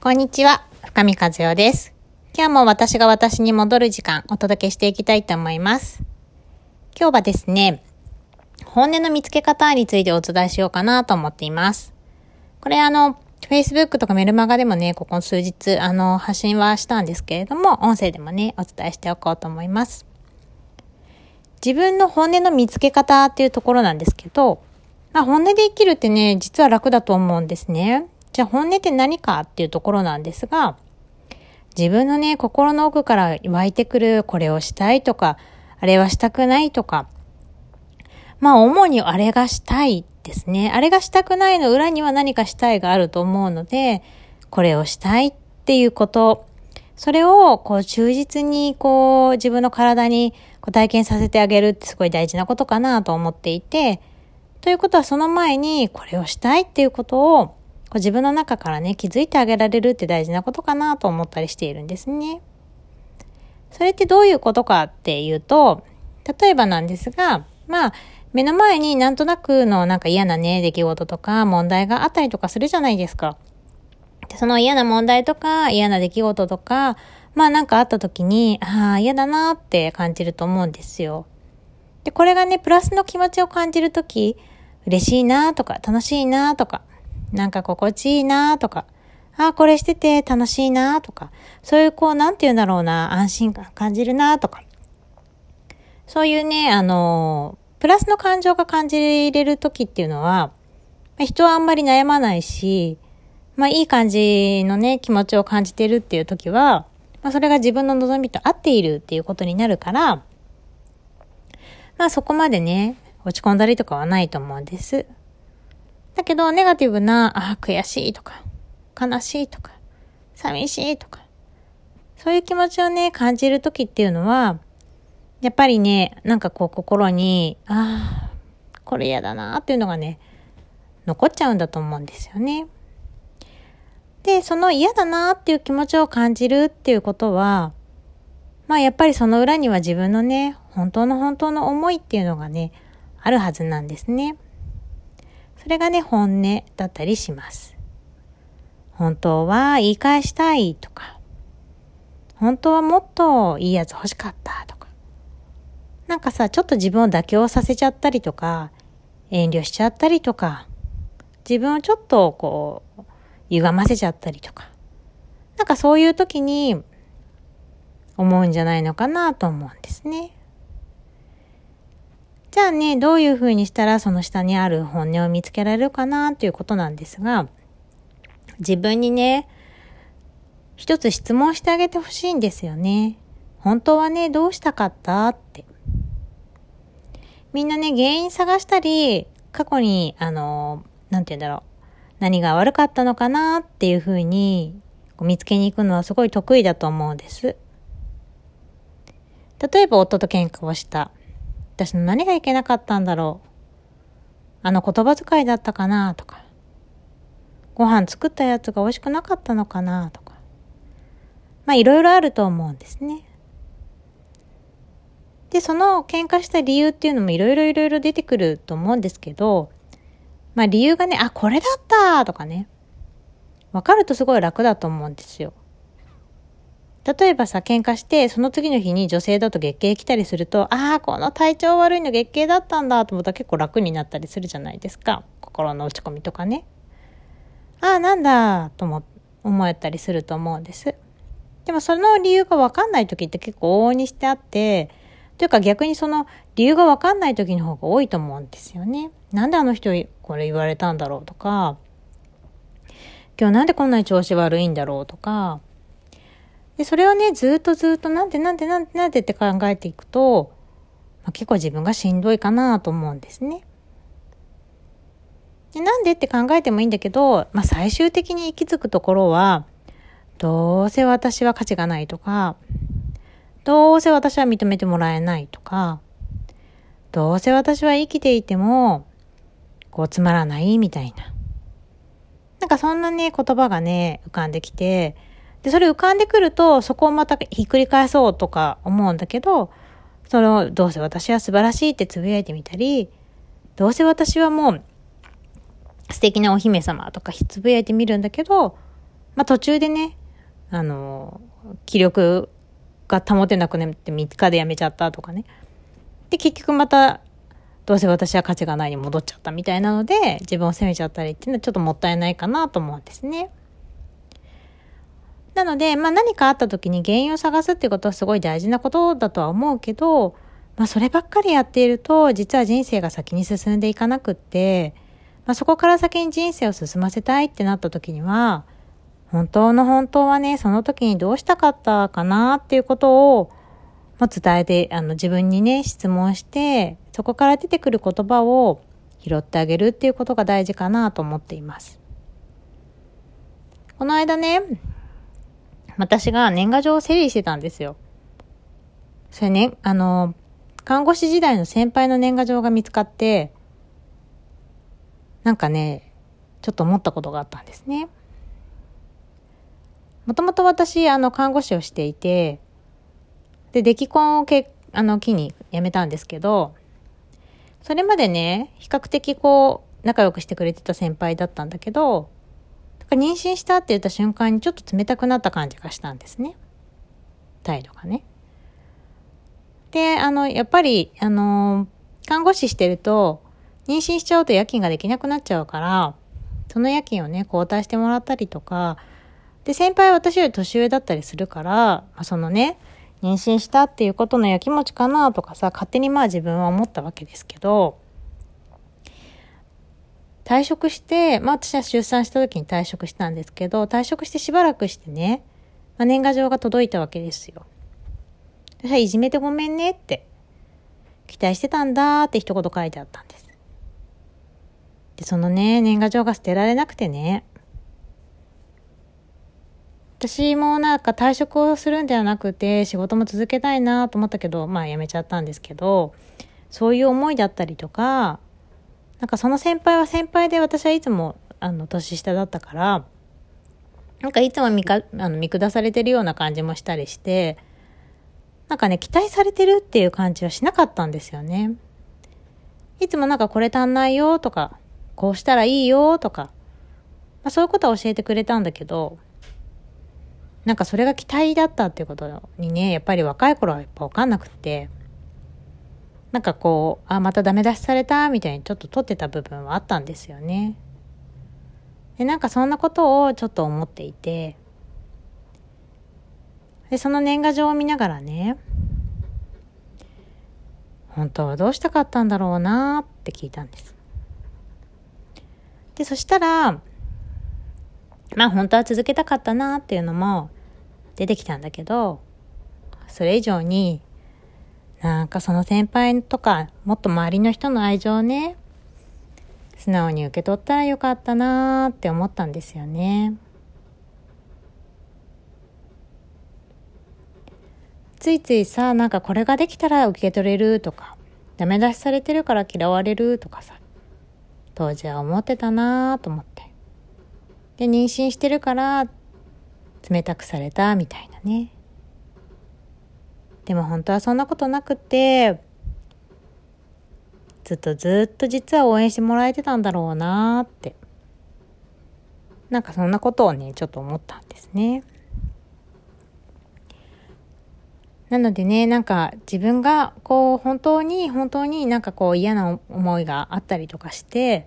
こんにちは、深見和代です。今日も私が私に戻る時間お届けしていきたいと思います。今日はですね、本音の見つけ方についてお伝えしようかなと思っています。これあの、Facebook とかメルマガでもね、ここ数日、あの、発信はしたんですけれども、音声でもね、お伝えしておこうと思います。自分の本音の見つけ方っていうところなんですけど、まあ、本音で生きるってね、実は楽だと思うんですね。じゃあ本音って何かっていうところなんですが、自分のね、心の奥から湧いてくる、これをしたいとか、あれはしたくないとか、まあ主にあれがしたいですね。あれがしたくないの裏には何かしたいがあると思うので、これをしたいっていうこと、それをこう忠実にこう自分の体にこう体験させてあげるってすごい大事なことかなと思っていて、ということはその前にこれをしたいっていうことをこう自分の中からね気づいてあげられるって大事なことかなと思ったりしているんですね。それってどういうことかっていうと、例えばなんですが、まあ目の前になんとなくのなんか嫌なね出来事とか問題があったりとかするじゃないですか。その嫌な問題とか嫌な出来事とか、まあなんかあった時に、ああ、嫌だなって感じると思うんですよ。で、これがね、プラスの気持ちを感じるとき、嬉しいなとか、楽しいなとか、なんか心地いいなとか、ああ、これしてて楽しいなとか、そういうこう、なんて言うんだろうな、安心感感じるなとか、そういうね、あの、プラスの感情が感じれるときっていうのは、人はあんまり悩まないし、まあいい感じのね、気持ちを感じてるっていうときは、まあそれが自分の望みと合っているっていうことになるから、まあそこまでね、落ち込んだりとかはないと思うんです。だけど、ネガティブな、あ、悔しいとか、悲しいとか、寂しいとか、そういう気持ちをね、感じるときっていうのは、やっぱりね、なんかこう心に、ああ、これ嫌だなっていうのがね、残っちゃうんだと思うんですよね。で、その嫌だなっていう気持ちを感じるっていうことは、まあやっぱりその裏には自分のね、本当の本当の思いっていうのがね、あるはずなんですね。それがね、本音だったりします。本当は言い返したいとか、本当はもっといいやつ欲しかったとか、なんかさ、ちょっと自分を妥協させちゃったりとか、遠慮しちゃったりとか、自分をちょっとこう、歪ませちゃったりとか、なんかそういう時に思うんじゃないのかなと思うんですね。じゃあね、どういうふうにしたらその下にある本音を見つけられるかなということなんですが、自分にね、一つ質問してあげてほしいんですよね。本当はね、どうしたかったって。みんなね、原因探したり、過去に、あの、なんて言うんだろう。何が悪かったのかなっていうふうに見つけに行くのはすごい得意だと思うんです。例えば夫と喧嘩をした。私の何がいけなかったんだろう。あの言葉遣いだったかな？とか。ご飯作ったやつが美味しくなかったのかな？とか。まあいろいろあると思うんですね。で、その喧嘩した理由っていうのもいろいろいろいろ出てくると思うんですけど、まあ理由がね、あ、これだったとかね。わかるとすごい楽だと思うんですよ。例えばさ、喧嘩して、その次の日に女性だと月経来たりすると、ああ、この体調悪いの月経だったんだと思ったら結構楽になったりするじゃないですか。心の落ち込みとかね。ああ、なんだと思、思えたりすると思うんです。でもその理由がわかんない時って結構往々にしてあって、というか逆にその理由がわかんない時の方が多いと思うんですよね。なんであの人これ言われたんだろうとか、今日なんでこんなに調子悪いんだろうとか、で、それをね、ずっとずっとなんでなんでなんでなんでって考えていくと、まあ、結構自分がしんどいかなと思うんですね。でなんでって考えてもいいんだけど、まあ、最終的に行き着くところは、どうせ私は価値がないとか、どうせ私は認めてもらえないとか、どうせ私は生きていても、こうつまらないみたいな。なんかそんなね、言葉がね、浮かんできて、で、それ浮かんでくると、そこをまたひっくり返そうとか思うんだけど、その、どうせ私は素晴らしいってつぶやいてみたり、どうせ私はもう素敵なお姫様とかつぶやいてみるんだけど、まあ途中でね、あの、気力が保てなくなって3日でやめちゃったとかね。で、結局また、どうせ私は価値がないに戻っちゃったみたいなので、自分を責めちゃったりっていうのはちょっともったいないかなと思うんですね。なので、まあ何かあった時に原因を探すっていうことはすごい大事なことだとは思うけど、まあそればっかりやっていると、実は人生が先に進んでいかなくって、まあそこから先に人生を進ませたいってなった時には、本当の本当はね、その時にどうしたかったかなっていうことを、まあ、伝えて、あの自分にね、質問して、そこから出てくる言葉を拾ってあげるっていうことが大事かなと思っています。この間ね、私が年賀状を整理してたんですよ。それね、あの、看護師時代の先輩の年賀状が見つかって、なんかね、ちょっと思ったことがあったんですね。もともと私、あの、看護師をしていて、で、出来婚をけ、あの、機に辞めたんですけど、それまでね、比較的こう、仲良くしてくれてた先輩だったんだけど、妊娠したって言った瞬間にちょっと冷たくなった感じがしたんですね。態度がね。で、あの、やっぱり、あの、看護師してると、妊娠しちゃうと夜勤ができなくなっちゃうから、その夜勤をね、交代してもらったりとか、で、先輩は私より年上だったりするから、そのね、妊娠したっていうことのやきもちかなとかさ、勝手にまあ自分は思ったわけですけど、退職して、まあ私は出産した時に退職したんですけど、退職してしばらくしてね、まあ、年賀状が届いたわけですよ。でいじめてごめんねって、期待してたんだって一言書いてあったんです。で、そのね、年賀状が捨てられなくてね、私もなんか退職をするんではなくて仕事も続けたいなと思ったけど、まあ辞めちゃったんですけど、そういう思いだったりとか、なんかその先輩は先輩で私はいつもあの年下だったから、なんかいつも見かあの見下されてるような感じもしたりして、なんかね、期待されてるっていう感じはしなかったんですよね。いつもなんかこれ足んないよとか、こうしたらいいよとか、まあ、そういうことは教えてくれたんだけど、なんかそれが期待だったっていうことにね、やっぱり若い頃はやっぱわかんなくって、なんかこう、あ、またダメ出しされたみたいにちょっと取ってた部分はあったんですよね。で、なんかそんなことをちょっと思っていて、で、その年賀状を見ながらね、本当はどうしたかったんだろうなって聞いたんです。で、そしたら、まあ本当は続けたかったなっていうのも出てきたんだけど、それ以上になんかその先輩とか、もっと周りの人の愛情ね、素直に受け取ったらよかったなーって思ったんですよね。ついついさ、なんかこれができたら受け取れるとか、ダメ出しされてるから嫌われるとかさ、当時は思ってたなーと思って。で、妊娠してるから冷たくされたみたいなね。でも本当はそんなことなくて、ずっとずっと実は応援してもらえてたんだろうなーって。なんかそんなことをね、ちょっと思ったんですね。なのでね、なんか自分がこう本当に本当になんかこう嫌な思いがあったりとかして、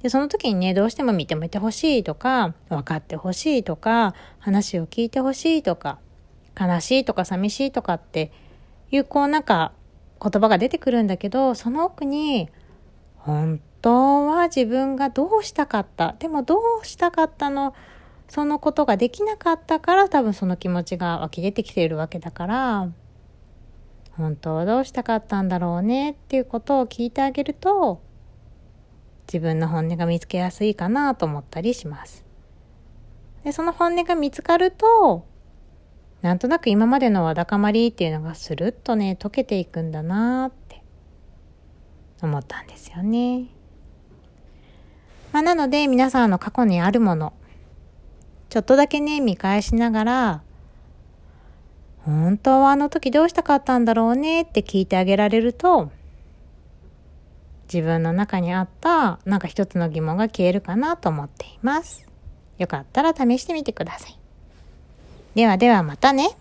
で、その時にね、どうしても認めてほしいとか、分かってほしいとか、話を聞いてほしいとか、悲しいとか寂しいとかっていうこうなんか言葉が出てくるんだけど、その奥に本当は自分がどうしたかった。でもどうしたかったの、そのことができなかったから多分その気持ちが湧き出てきているわけだから、本当はどうしたかったんだろうねっていうことを聞いてあげると、自分の本音が見つけやすいかなと思ったりします。で、その本音が見つかると、なんとなく今までのわだかまりっていうのがスルッとね、溶けていくんだなって思ったんですよね。まあ、なので皆さんの過去にあるもの、ちょっとだけね、見返しながら、本当はあの時どうしたかったんだろうねって聞いてあげられると、自分の中にあったなんか一つの疑問が消えるかなと思っています。よかったら試してみてください。ではではまたね。